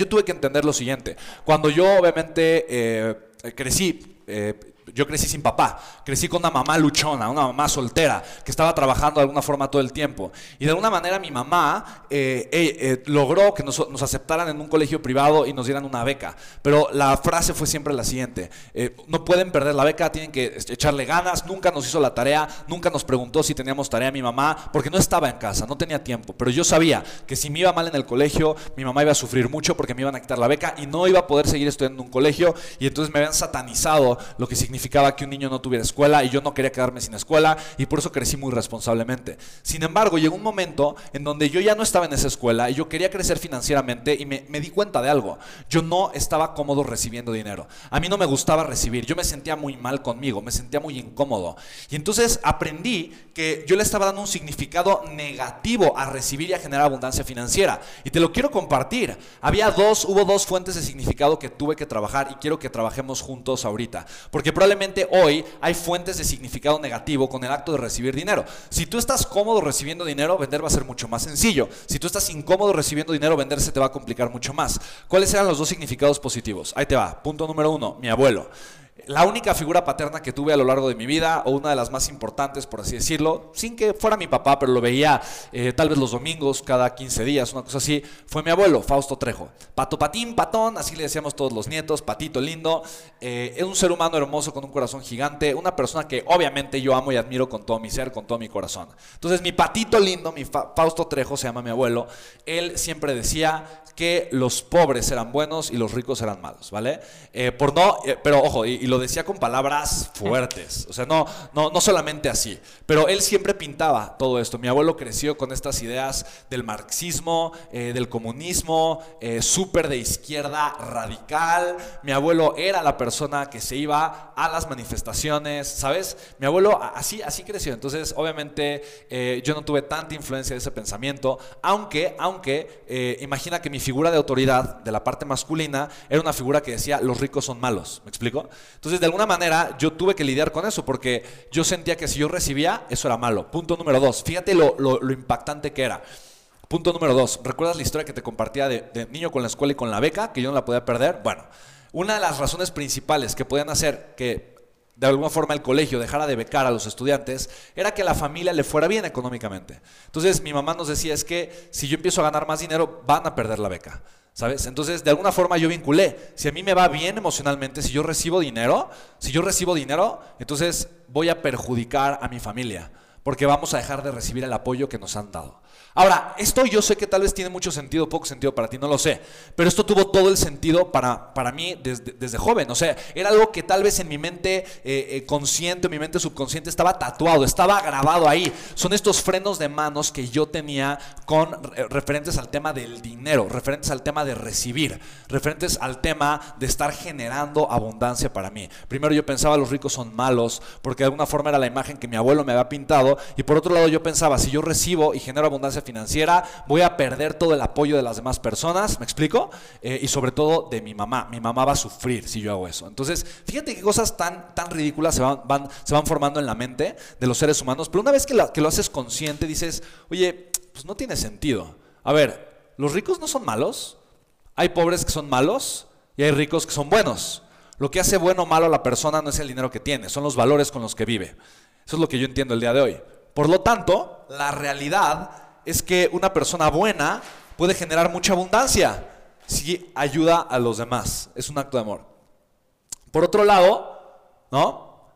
yo tuve que entender lo siguiente. Cuando yo obviamente eh, crecí, eh, yo crecí sin papá, crecí con una mamá luchona, una mamá soltera, que estaba trabajando de alguna forma todo el tiempo. Y de alguna manera mi mamá eh, eh, eh, logró que nos, aceptaran en un colegio privado y nos dieran una beca. Pero la frase fue siempre la siguiente, no pueden perder la beca, tienen que echarle ganas, nunca nos hizo la tarea, nunca nos preguntó si teníamos tarea mi mamá, porque no estaba en casa, no tenía tiempo. Pero yo sabía que si me iba mal en el colegio, mi mamá iba a sufrir mucho porque me iban a quitar la beca y no iba a poder seguir estudiando en un colegio y entonces me habían satanizado lo que significa significaba que un niño no tuviera escuela y yo no quería quedarme sin escuela y por eso crecí muy responsablemente. Sin embargo, llegó un momento en donde yo ya no estaba en esa escuela y yo quería crecer financieramente y me, di cuenta de algo. Yo no estaba cómodo recibiendo dinero. A mí no me gustaba recibir. Yo me sentía muy mal conmigo, me sentía muy incómodo. Y entonces aprendí que yo le estaba dando un significado negativo a recibir y a generar abundancia financiera. Y te lo quiero compartir. Había dos, hubo dos fuentes de significado que tuve que trabajar y quiero que trabajemos juntos ahorita. Porque probablemente probablemente hoy hay fuentes de significado negativo con el acto de recibir dinero. Si tú estás cómodo recibiendo dinero, vender va a ser mucho más sencillo. Si tú estás incómodo recibiendo dinero, vender se te va a complicar mucho más. ¿Cuáles eran los dos significados positivos? Ahí te va. Punto número uno, mi abuelo la única figura paterna que tuve a lo largo de mi vida, o una de las más importantes, por así decirlo, sin que fuera mi papá, pero lo veía eh, tal vez los domingos, cada 15 días, una cosa así, fue mi abuelo, Fausto Trejo. Pato Patín, Patón, así le decíamos todos los nietos, Patito lindo, eh, es un ser humano hermoso con un corazón gigante, una persona que obviamente yo amo y admiro con todo mi ser, con todo mi corazón. Entonces mi Patito lindo, mi Fausto Trejo, se llama mi abuelo, él siempre decía que los pobres eran buenos y los ricos eran malos, ¿vale? Eh, por no, pero ojo, y lo decía con palabras fuertes, o sea, no, no, no solamente así, pero él siempre pintaba todo esto. Mi abuelo creció con estas ideas del marxismo, eh, del comunismo, eh, súper de izquierda radical. Mi abuelo era la persona que se iba a las manifestaciones, ¿sabes? Mi abuelo así, así creció, entonces obviamente eh, yo no tuve tanta influencia de ese pensamiento, aunque, aunque, imagina que mi figura de autoridad de la parte masculina era una figura que decía los ricos son malos, ¿me explico? Entonces, de alguna manera, yo tuve que lidiar con eso porque yo sentía que si yo recibía, eso era malo. Punto número dos. Fíjate lo, impactante que era. Punto número dos. ¿Recuerdas la historia que te compartía de, niño con la escuela y con la beca, que yo no la podía perder? Bueno, una de las razones principales que podían hacer que de alguna forma el colegio dejara de becar a los estudiantes era que la familia le fuera bien económicamente. Entonces mi mamá nos decía es que si yo empiezo a ganar más dinero van a perder la beca. ¿Sabes? Entonces, de alguna forma yo vinculé. Si a mí me va bien emocionalmente, si yo recibo dinero, si yo recibo dinero, entonces voy a perjudicar a mi familia, porque vamos a dejar de recibir el apoyo que nos han dado. Ahora, esto yo sé que tal vez tiene mucho sentido, poco sentido para ti, no lo sé, pero esto tuvo todo el sentido para, para mí desde, desde joven, o sea, era algo que tal vez en mi mente eh, eh, consciente, en mi mente subconsciente estaba tatuado, estaba grabado ahí. Son estos frenos de manos que yo tenía con referentes al tema del dinero, referentes al tema de recibir, referentes al tema de estar generando abundancia para mí. Primero yo pensaba los ricos son malos, porque de alguna forma era la imagen que mi abuelo me había pintado, y por otro lado yo pensaba, si yo recibo y genero abundancia financiera, voy a perder todo el apoyo de las demás personas, ¿me explico? Eh, y sobre todo de mi mamá. Mi mamá va a sufrir si yo hago eso. Entonces, fíjate qué cosas tan, tan ridículas se van, se van formando en la mente de los seres humanos, pero una vez que, que lo haces consciente, dices, oye, pues no tiene sentido. A ver, ¿los ricos no son malos? Hay pobres que son malos y hay ricos que son buenos. Lo que hace bueno o malo a la persona no es el dinero que tiene, son los valores con los que vive. Eso es lo que yo entiendo el día de hoy. Por lo tanto, la realidad es que una persona buena puede generar mucha abundancia si ayuda a los demás. Es un acto de amor. Por otro lado, ¿no?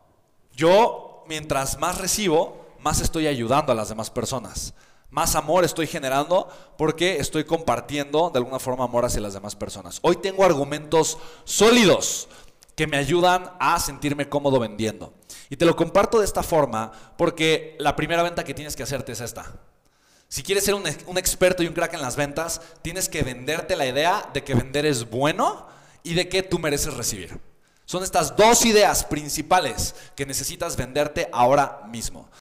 Yo, mientras más recibo, más estoy ayudando a las demás personas. Más amor estoy generando porque estoy compartiendo de alguna forma amor hacia las demás personas. Hoy tengo argumentos sólidos que me ayudan a sentirme cómodo vendiendo. Y te lo comparto de esta forma porque la primera venta que tienes que hacerte es esta. Si quieres ser un, experto y un crack en las ventas, tienes que venderte la idea de que vender es bueno y de que tú mereces recibir. Son estas dos ideas principales que necesitas venderte ahora mismo.